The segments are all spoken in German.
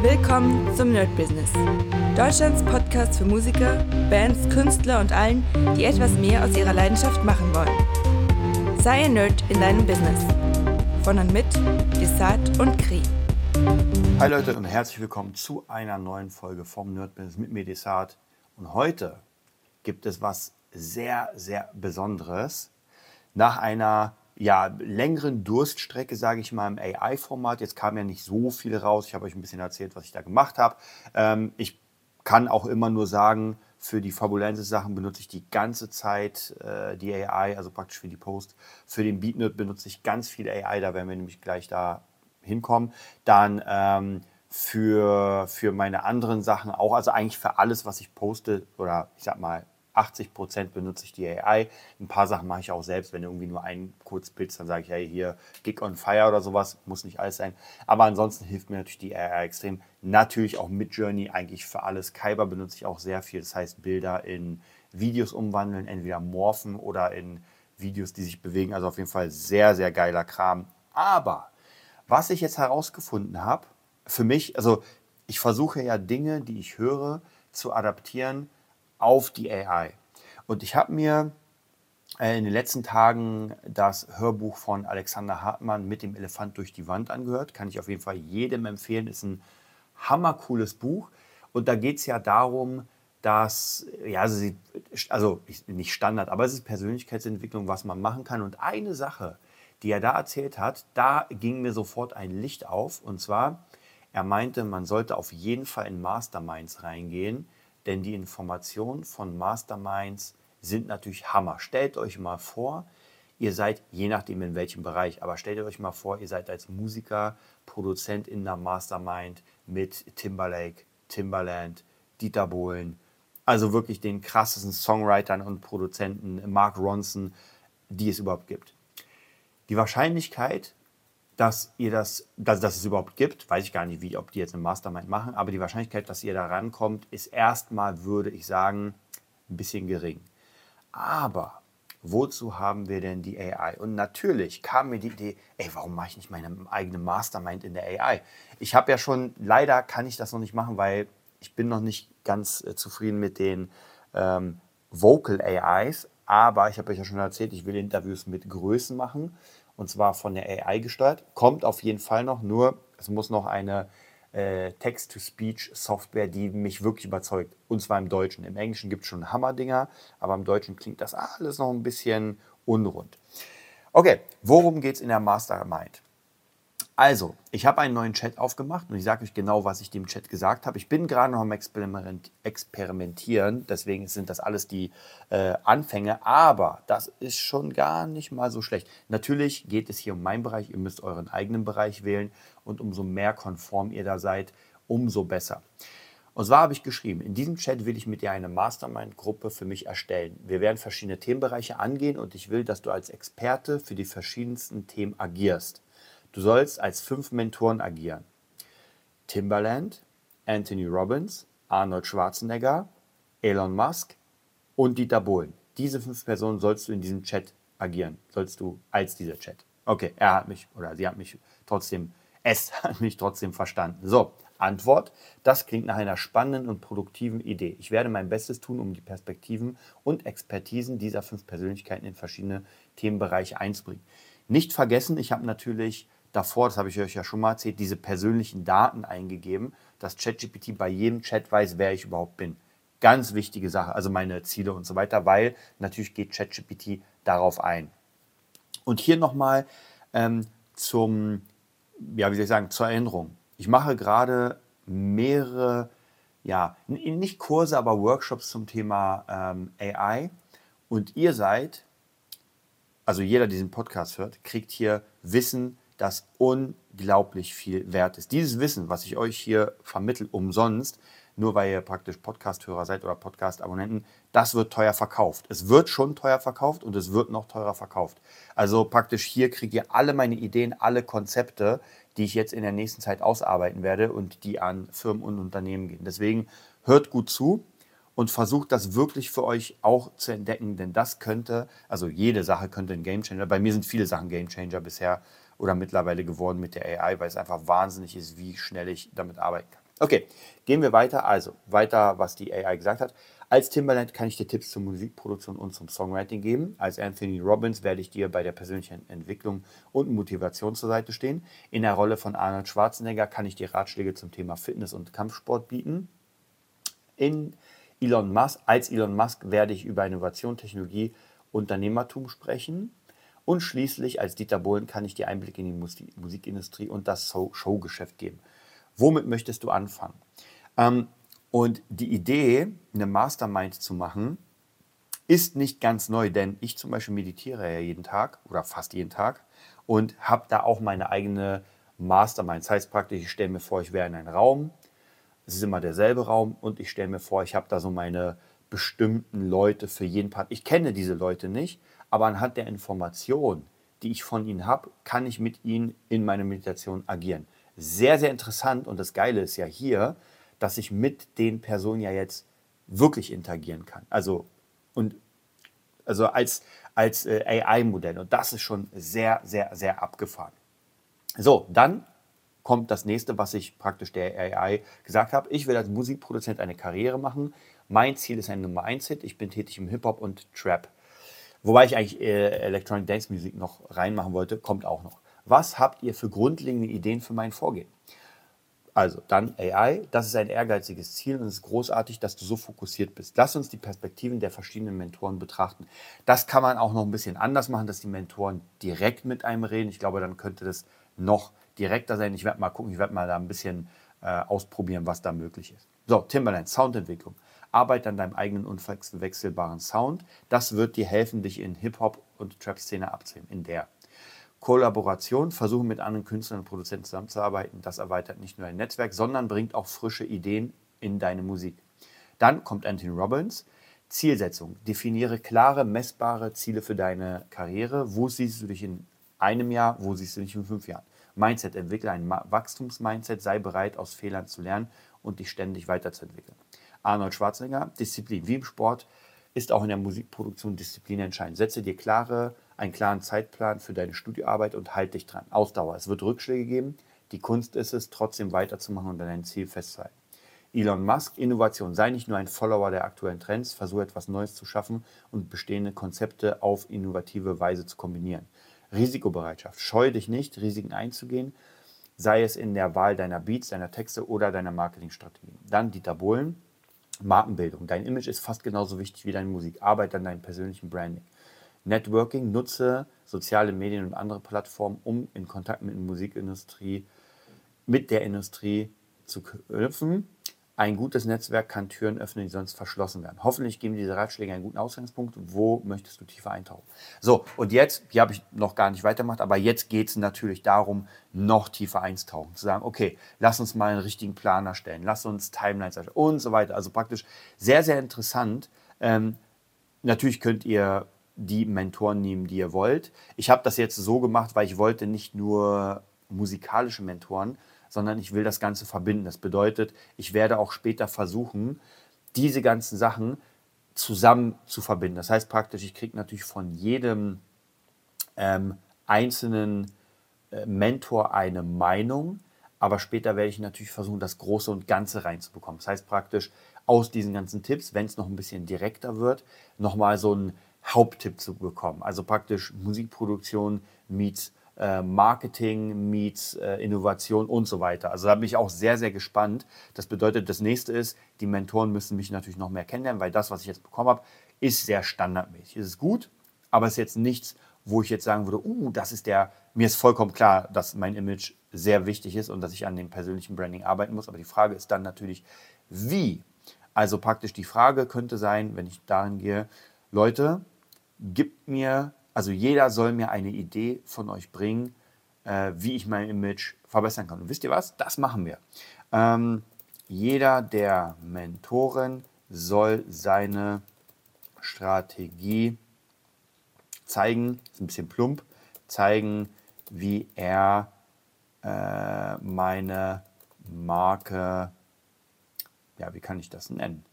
Willkommen zum Nerd Business. Deutschlands Podcast für Musiker, Bands, Künstler und allen, die etwas mehr aus ihrer Leidenschaft machen wollen. Sei ein Nerd in deinem Business. Von und mit Desart und Kri. Hi Leute und herzlich willkommen zu einer neuen Folge vom Nerd Business mit mir Desart. Und heute gibt es was sehr, sehr Besonderes. Nach einer ja, längeren Durststrecke, sage ich mal, im AI-Format. Jetzt kam ja nicht so viel raus. Ich habe euch ein bisschen erzählt, was ich da gemacht habe. Ähm, ich kann auch immer nur sagen, für die Fabulensis-Sachen benutze ich die ganze Zeit äh, die AI, also praktisch für die Post. Für den BeatNerd benutze ich ganz viel AI, da werden wir nämlich gleich da hinkommen. Dann ähm, für, für meine anderen Sachen auch, also eigentlich für alles, was ich poste oder ich sag mal 80 Prozent benutze ich die AI. Ein paar Sachen mache ich auch selbst, wenn irgendwie nur ein Kurzbild, dann sage ich, hey, hier Gig on Fire oder sowas, muss nicht alles sein. Aber ansonsten hilft mir natürlich die AI extrem. Natürlich auch mit Journey eigentlich für alles. Kyber benutze ich auch sehr viel, das heißt Bilder in Videos umwandeln, entweder morphen oder in Videos, die sich bewegen. Also auf jeden Fall sehr, sehr geiler Kram. Aber was ich jetzt herausgefunden habe, für mich, also ich versuche ja Dinge, die ich höre, zu adaptieren auf die AI. Und ich habe mir äh, in den letzten Tagen das Hörbuch von Alexander Hartmann mit dem Elefant durch die Wand angehört. Kann ich auf jeden Fall jedem empfehlen. Ist ein hammercooles Buch. Und da geht es ja darum, dass, ja, also, also nicht Standard, aber es ist Persönlichkeitsentwicklung, was man machen kann. Und eine Sache, die er da erzählt hat, da ging mir sofort ein Licht auf. Und zwar, er meinte, man sollte auf jeden Fall in Masterminds reingehen, denn die Informationen von Masterminds sind natürlich Hammer. Stellt euch mal vor, ihr seid, je nachdem in welchem Bereich, aber stellt euch mal vor, ihr seid als Musiker, Produzent in der Mastermind mit Timberlake, Timberland, Dieter Bohlen, also wirklich den krassesten Songwritern und Produzenten, Mark Ronson, die es überhaupt gibt. Die Wahrscheinlichkeit, dass ihr das, dass, dass es überhaupt gibt, weiß ich gar nicht, wie, ob die jetzt eine Mastermind machen, aber die Wahrscheinlichkeit, dass ihr da rankommt, ist erstmal, würde ich sagen, ein bisschen gering. Aber wozu haben wir denn die AI? Und natürlich kam mir die Idee, ey, warum mache ich nicht meine eigene Mastermind in der AI? Ich habe ja schon, leider kann ich das noch nicht machen, weil ich bin noch nicht ganz äh, zufrieden mit den ähm, Vocal AIs, aber ich habe euch ja schon erzählt, ich will Interviews mit Größen machen und zwar von der AI gesteuert. Kommt auf jeden Fall noch, nur es muss noch eine äh, Text-to-Speech-Software, die mich wirklich überzeugt. Und zwar im Deutschen. Im Englischen gibt es schon Hammerdinger, aber im Deutschen klingt das alles noch ein bisschen unrund. Okay, worum geht es in der Mastermind? Also, ich habe einen neuen Chat aufgemacht und ich sage euch genau, was ich dem Chat gesagt habe. Ich bin gerade noch am Experimentieren, deswegen sind das alles die äh, Anfänge, aber das ist schon gar nicht mal so schlecht. Natürlich geht es hier um meinen Bereich, ihr müsst euren eigenen Bereich wählen und umso mehr konform ihr da seid, umso besser. Und zwar habe ich geschrieben, in diesem Chat will ich mit dir eine Mastermind-Gruppe für mich erstellen. Wir werden verschiedene Themenbereiche angehen und ich will, dass du als Experte für die verschiedensten Themen agierst. Du sollst als fünf Mentoren agieren. Timberland, Anthony Robbins, Arnold Schwarzenegger, Elon Musk und Dieter Bohlen. Diese fünf Personen sollst du in diesem Chat agieren. Sollst du als dieser Chat. Okay, er hat mich oder sie hat mich trotzdem, es hat mich trotzdem verstanden. So, Antwort. Das klingt nach einer spannenden und produktiven Idee. Ich werde mein Bestes tun, um die Perspektiven und Expertisen dieser fünf Persönlichkeiten in verschiedene Themenbereiche einzubringen. Nicht vergessen, ich habe natürlich davor, das habe ich euch ja schon mal erzählt, diese persönlichen Daten eingegeben, dass ChatGPT bei jedem Chat weiß, wer ich überhaupt bin. Ganz wichtige Sache, also meine Ziele und so weiter, weil natürlich geht ChatGPT darauf ein. Und hier nochmal ähm, zum, ja, wie soll ich sagen, zur Erinnerung. Ich mache gerade mehrere, ja, nicht Kurse, aber Workshops zum Thema ähm, AI. Und ihr seid, also jeder, der diesen Podcast hört, kriegt hier Wissen, das unglaublich viel wert ist. Dieses Wissen, was ich euch hier vermittle, umsonst, nur weil ihr praktisch Podcast-Hörer seid oder Podcast-Abonnenten, das wird teuer verkauft. Es wird schon teuer verkauft und es wird noch teurer verkauft. Also praktisch hier kriegt ihr alle meine Ideen, alle Konzepte, die ich jetzt in der nächsten Zeit ausarbeiten werde und die an Firmen und Unternehmen gehen. Deswegen hört gut zu und versucht das wirklich für euch auch zu entdecken, denn das könnte, also jede Sache könnte ein Gamechanger. Bei mir sind viele Sachen Gamechanger bisher oder mittlerweile geworden mit der AI, weil es einfach wahnsinnig ist, wie schnell ich damit arbeiten kann. Okay, gehen wir weiter. Also weiter, was die AI gesagt hat. Als Timbaland kann ich dir Tipps zur Musikproduktion und zum Songwriting geben. Als Anthony Robbins werde ich dir bei der persönlichen Entwicklung und Motivation zur Seite stehen. In der Rolle von Arnold Schwarzenegger kann ich dir Ratschläge zum Thema Fitness und Kampfsport bieten. In Elon Musk, als Elon Musk werde ich über Innovation, Technologie, Unternehmertum sprechen. Und schließlich als Dieter Bohlen kann ich dir Einblick in die Musikindustrie und das Showgeschäft geben. Womit möchtest du anfangen? Ähm, und die Idee, eine Mastermind zu machen, ist nicht ganz neu, denn ich zum Beispiel meditiere ja jeden Tag oder fast jeden Tag und habe da auch meine eigene Mastermind. Das heißt praktisch, ich stelle mir vor, ich wäre in einem Raum, es ist immer derselbe Raum und ich stelle mir vor, ich habe da so meine bestimmten Leute für jeden Part. Ich kenne diese Leute nicht, aber anhand der Information, die ich von ihnen habe, kann ich mit ihnen in meiner Meditation agieren. Sehr, sehr interessant und das Geile ist ja hier, dass ich mit den Personen ja jetzt wirklich interagieren kann. Also, und, also als, als äh, AI-Modell. Und das ist schon sehr, sehr, sehr abgefahren. So, dann kommt das nächste, was ich praktisch der AI gesagt habe. Ich will als Musikproduzent eine Karriere machen. Mein Ziel ist ein Nummer 1-Hit. Ich bin tätig im Hip-Hop und Trap. Wobei ich eigentlich äh, Electronic Dance Music noch reinmachen wollte, kommt auch noch. Was habt ihr für grundlegende Ideen für mein Vorgehen? Also dann AI, das ist ein ehrgeiziges Ziel und es ist großartig, dass du so fokussiert bist. Lass uns die Perspektiven der verschiedenen Mentoren betrachten. Das kann man auch noch ein bisschen anders machen, dass die Mentoren direkt mit einem reden. Ich glaube, dann könnte das noch direkter sein. Ich werde mal gucken, ich werde mal da ein bisschen äh, ausprobieren, was da möglich ist. So, Timberland, Soundentwicklung. Arbeite an deinem eigenen unwechselbaren Sound. Das wird dir helfen, dich in Hip-Hop und Trap-Szene abzuheben. In der Kollaboration, versuchen mit anderen Künstlern und Produzenten zusammenzuarbeiten. Das erweitert nicht nur dein Netzwerk, sondern bringt auch frische Ideen in deine Musik. Dann kommt Anthony Robbins. Zielsetzung. Definiere klare, messbare Ziele für deine Karriere. Wo siehst du dich in einem Jahr? Wo siehst du dich in fünf Jahren? Mindset. Entwickle ein Wachstumsmindset. Sei bereit, aus Fehlern zu lernen und dich ständig weiterzuentwickeln. Arnold Schwarzenegger. Disziplin. Wie im Sport ist auch in der Musikproduktion Disziplin entscheidend. Setze dir klare einen klaren Zeitplan für deine Studioarbeit und halt dich dran. Ausdauer. Es wird Rückschläge geben. Die Kunst ist es, trotzdem weiterzumachen und an dein Ziel festzuhalten. Elon Musk, Innovation. Sei nicht nur ein Follower der aktuellen Trends, versuche etwas Neues zu schaffen und bestehende Konzepte auf innovative Weise zu kombinieren. Risikobereitschaft. Scheue dich nicht, Risiken einzugehen, sei es in der Wahl deiner Beats, deiner Texte oder deiner Marketingstrategien. Dann Dieter Bohlen, Markenbildung. Dein Image ist fast genauso wichtig wie deine Musik. Arbeite an deinem persönlichen Branding. Networking, nutze soziale Medien und andere Plattformen, um in Kontakt mit der Musikindustrie, mit der Industrie zu knüpfen. Ein gutes Netzwerk kann Türen öffnen, die sonst verschlossen werden. Hoffentlich geben diese Ratschläge einen guten Ausgangspunkt. Wo möchtest du tiefer eintauchen? So, und jetzt, hier habe ich noch gar nicht weitergemacht, aber jetzt geht es natürlich darum, noch tiefer einzutauchen. Zu sagen, okay, lass uns mal einen richtigen Plan erstellen, lass uns Timelines erstellen und so weiter. Also praktisch sehr, sehr interessant. Ähm, natürlich könnt ihr die Mentoren nehmen, die ihr wollt. Ich habe das jetzt so gemacht, weil ich wollte nicht nur musikalische Mentoren, sondern ich will das Ganze verbinden. Das bedeutet, ich werde auch später versuchen, diese ganzen Sachen zusammen zu verbinden. Das heißt praktisch, ich kriege natürlich von jedem ähm, einzelnen äh, Mentor eine Meinung, aber später werde ich natürlich versuchen, das Große und Ganze reinzubekommen. Das heißt praktisch, aus diesen ganzen Tipps, wenn es noch ein bisschen direkter wird, nochmal so ein Haupttipp zu bekommen. Also praktisch Musikproduktion meets Marketing meets äh, Innovation und so weiter. Also da bin ich auch sehr, sehr gespannt. Das bedeutet, das nächste ist, die Mentoren müssen mich natürlich noch mehr kennenlernen, weil das, was ich jetzt bekommen habe, ist sehr standardmäßig. Es ist gut, aber es ist jetzt nichts, wo ich jetzt sagen würde, uh, das ist der, mir ist vollkommen klar, dass mein Image sehr wichtig ist und dass ich an dem persönlichen Branding arbeiten muss. Aber die Frage ist dann natürlich, wie? Also praktisch die Frage könnte sein, wenn ich dahin gehe, Leute, gibt mir, also jeder soll mir eine Idee von euch bringen, äh, wie ich mein Image verbessern kann. Und wisst ihr was? Das machen wir. Ähm, jeder der Mentoren soll seine Strategie zeigen, ist ein bisschen plump, zeigen, wie er äh, meine Marke, ja, wie kann ich das nennen?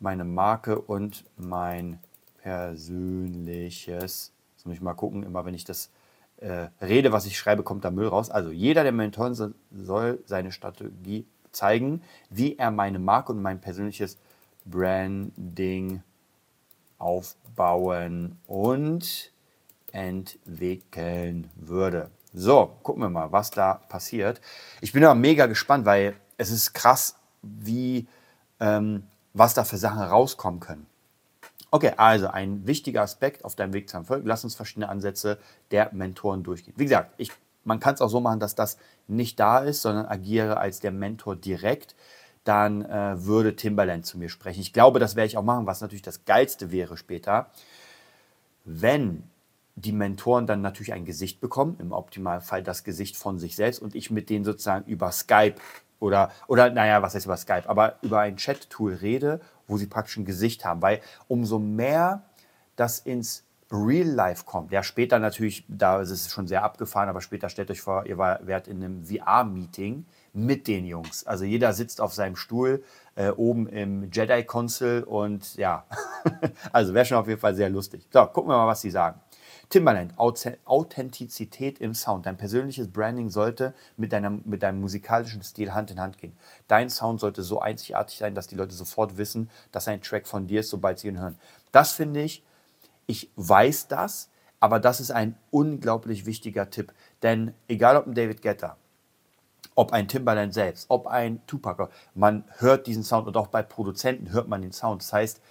Meine Marke und mein Persönliches. Jetzt muss ich mal gucken, immer wenn ich das äh, rede, was ich schreibe, kommt da Müll raus. Also jeder der Mentoren soll seine Strategie zeigen, wie er meine Marke und mein persönliches Branding aufbauen und entwickeln würde. So, gucken wir mal, was da passiert. Ich bin aber mega gespannt, weil es ist krass, wie, ähm, was da für Sachen rauskommen können. Okay, also ein wichtiger Aspekt auf deinem Weg zum Erfolg. Lass uns verschiedene Ansätze der Mentoren durchgehen. Wie gesagt, ich, man kann es auch so machen, dass das nicht da ist, sondern agiere als der Mentor direkt. Dann äh, würde Timberland zu mir sprechen. Ich glaube, das werde ich auch machen, was natürlich das Geilste wäre später. Wenn die Mentoren dann natürlich ein Gesicht bekommen, im Optimalfall das Gesicht von sich selbst und ich mit denen sozusagen über Skype oder, oder naja, was heißt über Skype, aber über ein Chat-Tool rede, wo sie praktisch ein Gesicht haben, weil umso mehr das ins Real Life kommt, ja später natürlich, da ist es schon sehr abgefahren, aber später stellt euch vor, ihr wärt in einem VR-Meeting mit den Jungs. Also jeder sitzt auf seinem Stuhl äh, oben im Jedi-Console und ja, also wäre schon auf jeden Fall sehr lustig. So, gucken wir mal, was sie sagen. Timbaland, Authentizität im Sound. Dein persönliches Branding sollte mit, deinem, mit deinem musikalischen Stil Hand in Hand gehen. Dein Sound sollte so einzigartig sein, dass die Leute sofort wissen, dass ein Track von dir ist, sobald sie ihn hören. Das finde ich, ich weiß das, aber das ist ein unglaublich wichtiger Tipp. Denn egal ob ein David Guetta, ob ein Timbaland selbst, ob ein Tupac, man hört diesen Sound und auch bei Produzenten hört man den Sound. Das heißt,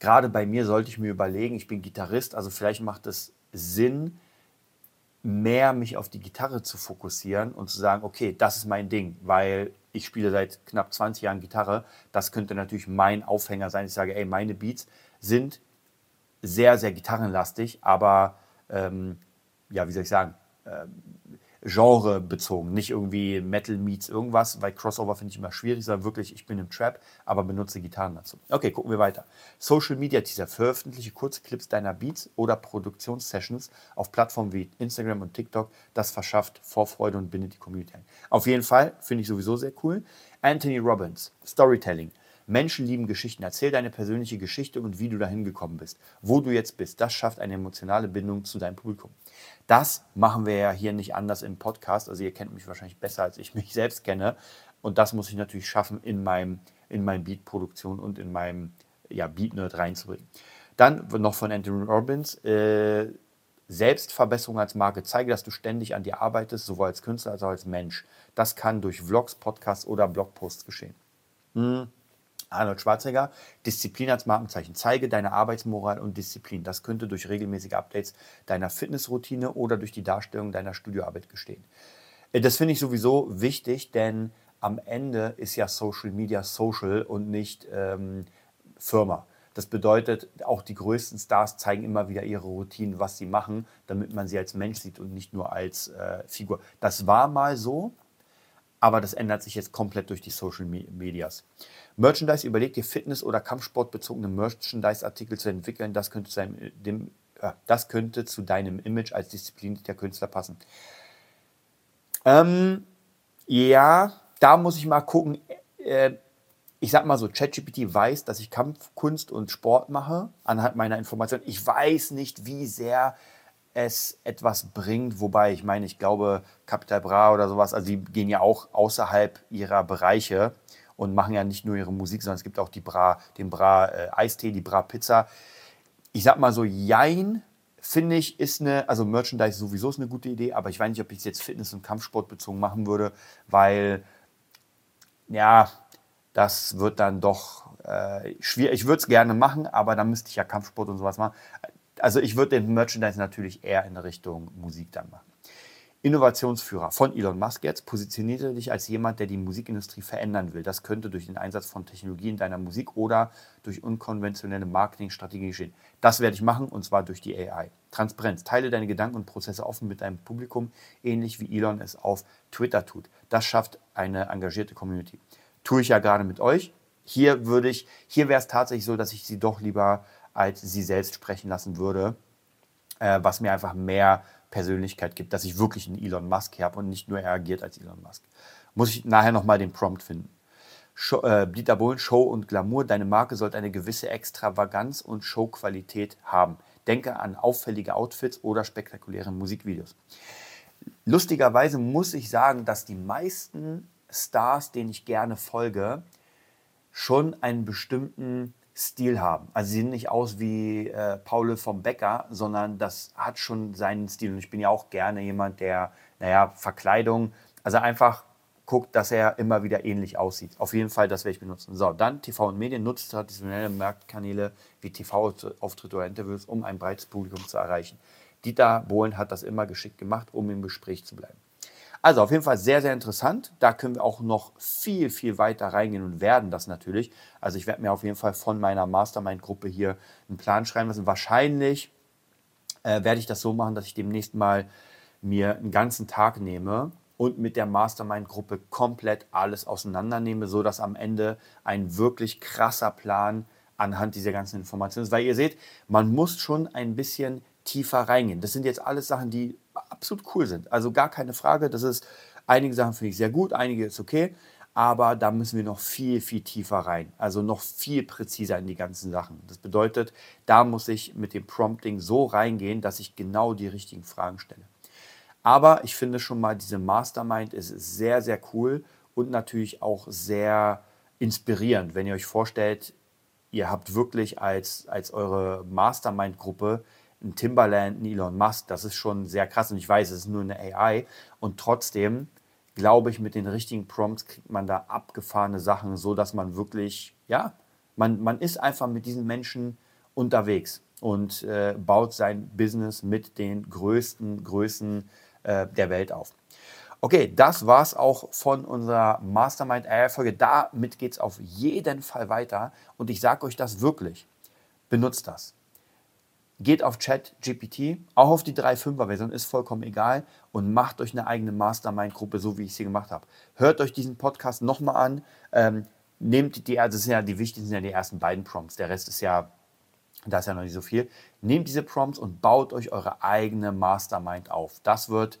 gerade bei mir sollte ich mir überlegen, ich bin Gitarrist, also vielleicht macht es Sinn, mehr mich auf die Gitarre zu fokussieren und zu sagen, okay, das ist mein Ding, weil ich spiele seit knapp 20 Jahren Gitarre. Das könnte natürlich mein Aufhänger sein. Ich sage, ey, meine Beats sind sehr, sehr gitarrenlastig, aber ähm, ja, wie soll ich sagen, ähm, genrebezogen, nicht irgendwie Metal meets irgendwas, weil Crossover finde ich immer schwierig, sondern wirklich, ich bin im Trap, aber benutze Gitarren dazu. Okay, gucken wir weiter. Social Media Teaser, veröffentliche Kurzclips deiner Beats oder Produktionssessions auf Plattformen wie Instagram und TikTok. Das verschafft Vorfreude und bindet die Community ein. Auf jeden Fall, finde ich sowieso sehr cool. Anthony Robbins, Storytelling. Menschen lieben Geschichten. Erzähl deine persönliche Geschichte und wie du dahin gekommen bist, wo du jetzt bist. Das schafft eine emotionale Bindung zu deinem Publikum. Das machen wir ja hier nicht anders im Podcast. Also ihr kennt mich wahrscheinlich besser, als ich mich selbst kenne. Und das muss ich natürlich schaffen, in meinem, in meinem Beat-Produktion und in meinem ja, Beat-Nerd reinzubringen. Dann noch von Anthony Robbins. Äh, Selbstverbesserung als Marke. Zeige, dass du ständig an dir arbeitest, sowohl als Künstler als auch als Mensch. Das kann durch Vlogs, Podcasts oder Blogposts geschehen. Hm. Arnold Schwarzenegger, Disziplin als Markenzeichen. Zeige deine Arbeitsmoral und Disziplin. Das könnte durch regelmäßige Updates deiner Fitnessroutine oder durch die Darstellung deiner Studioarbeit gestehen. Äh, das finde ich sowieso wichtig, denn am Ende ist ja Social Media Social und nicht ähm, Firma. Das bedeutet, auch die größten Stars zeigen immer wieder ihre Routinen, was sie machen, damit man sie als Mensch sieht und nicht nur als äh, Figur. Das war mal so, aber das ändert sich jetzt komplett durch die Social Medias. Merchandise, überleg dir Fitness- oder Kampfsportbezogene Merchandise-Artikel zu entwickeln. Das könnte, zu deinem, dem, äh, das könnte zu deinem Image als disziplinierter Künstler passen. Ähm, ja, da muss ich mal gucken. Äh, ich sag mal so, ChatGPT weiß, dass ich Kampfkunst und Sport mache, anhand meiner Informationen. Ich weiß nicht, wie sehr es etwas bringt, wobei ich meine, ich glaube, Capital Bra oder sowas, also die gehen ja auch außerhalb ihrer Bereiche und machen ja nicht nur ihre Musik, sondern es gibt auch die Bra, den Bra äh, Eistee, die Bra Pizza. Ich sag mal so, Jein, finde ich, ist eine, also Merchandise sowieso ist eine gute Idee, aber ich weiß nicht, ob ich es jetzt Fitness- und Kampfsport bezogen machen würde, weil, ja, das wird dann doch äh, schwierig. Ich würde es gerne machen, aber dann müsste ich ja Kampfsport und sowas machen also ich würde den Merchandise natürlich eher in Richtung Musik dann machen. Innovationsführer von Elon Musk jetzt, positionierte dich als jemand, der die Musikindustrie verändern will. Das könnte durch den Einsatz von Technologie in deiner Musik oder durch unkonventionelle Marketingstrategien geschehen. Das werde ich machen und zwar durch die AI. Transparenz. Teile deine Gedanken und Prozesse offen mit deinem Publikum, ähnlich wie Elon es auf Twitter tut. Das schafft eine engagierte Community. Tue ich ja gerade mit euch. Hier würde ich, hier wäre es tatsächlich so, dass ich sie doch lieber als sie selbst sprechen lassen würde, äh, was mir einfach mehr Persönlichkeit gibt, dass ich wirklich einen Elon Musk habe und nicht nur er agiert als Elon Musk. Muss ich nachher nochmal den Prompt finden. Show, äh, Dieter Bohlen, Show und Glamour. Deine Marke sollte eine gewisse Extravaganz und Showqualität haben. Denke an auffällige Outfits oder spektakuläre Musikvideos. Lustigerweise muss ich sagen, dass die meisten Stars, denen ich gerne folge, schon einen bestimmten Stil haben. Also sie sehen nicht aus wie äh, Paul vom Bäcker, sondern das hat schon seinen Stil. Und ich bin ja auch gerne jemand, der, naja, Verkleidung, also einfach guckt, dass er immer wieder ähnlich aussieht. Auf jeden Fall, das werde ich benutzen. So, dann TV und Medien nutzt traditionelle Marktkanäle wie TV-Auftritte oder Interviews, um ein breites Publikum zu erreichen. Dieter Bohlen hat das immer geschickt gemacht, um im Gespräch zu bleiben. Also auf jeden Fall sehr, sehr interessant. Da können wir auch noch viel, viel weiter reingehen und werden das natürlich. Also ich werde mir auf jeden Fall von meiner Mastermind-Gruppe hier einen Plan schreiben lassen. Wahrscheinlich äh, werde ich das so machen, dass ich demnächst mal mir einen ganzen Tag nehme und mit der Mastermind-Gruppe komplett alles auseinandernehme, sodass am Ende ein wirklich krasser Plan anhand dieser ganzen Informationen ist. Weil ihr seht, man muss schon ein bisschen tiefer reingehen. Das sind jetzt alles Sachen, die absolut cool sind. Also gar keine Frage. Das ist, einige Sachen finde ich sehr gut, einige ist okay. Aber da müssen wir noch viel, viel tiefer rein. Also noch viel präziser in die ganzen Sachen. Das bedeutet, da muss ich mit dem Prompting so reingehen, dass ich genau die richtigen Fragen stelle. Aber ich finde schon mal, diese Mastermind ist sehr, sehr cool und natürlich auch sehr inspirierend, wenn ihr euch vorstellt, ihr habt wirklich als, als eure Mastermind-Gruppe ein Timberland, ein Elon Musk, das ist schon sehr krass und ich weiß, es ist nur eine AI und trotzdem glaube ich, mit den richtigen Prompts kriegt man da abgefahrene Sachen, so dass man wirklich, ja, man, man ist einfach mit diesen Menschen unterwegs und äh, baut sein Business mit den größten Größen äh, der Welt auf. Okay, das war es auch von unserer Mastermind AI-Folge. Damit geht es auf jeden Fall weiter und ich sage euch das wirklich. Benutzt das geht auf ChatGPT, auch auf die 3.5er-Version, ist vollkommen egal und macht euch eine eigene Mastermind-Gruppe, so wie ich sie gemacht habe. Hört euch diesen Podcast nochmal an, ähm, nehmt die, also sind ja die wichtigsten, sind ja die ersten beiden Prompts, der Rest ist ja, da ist ja noch nicht so viel. Nehmt diese Prompts und baut euch eure eigene Mastermind auf. Das wird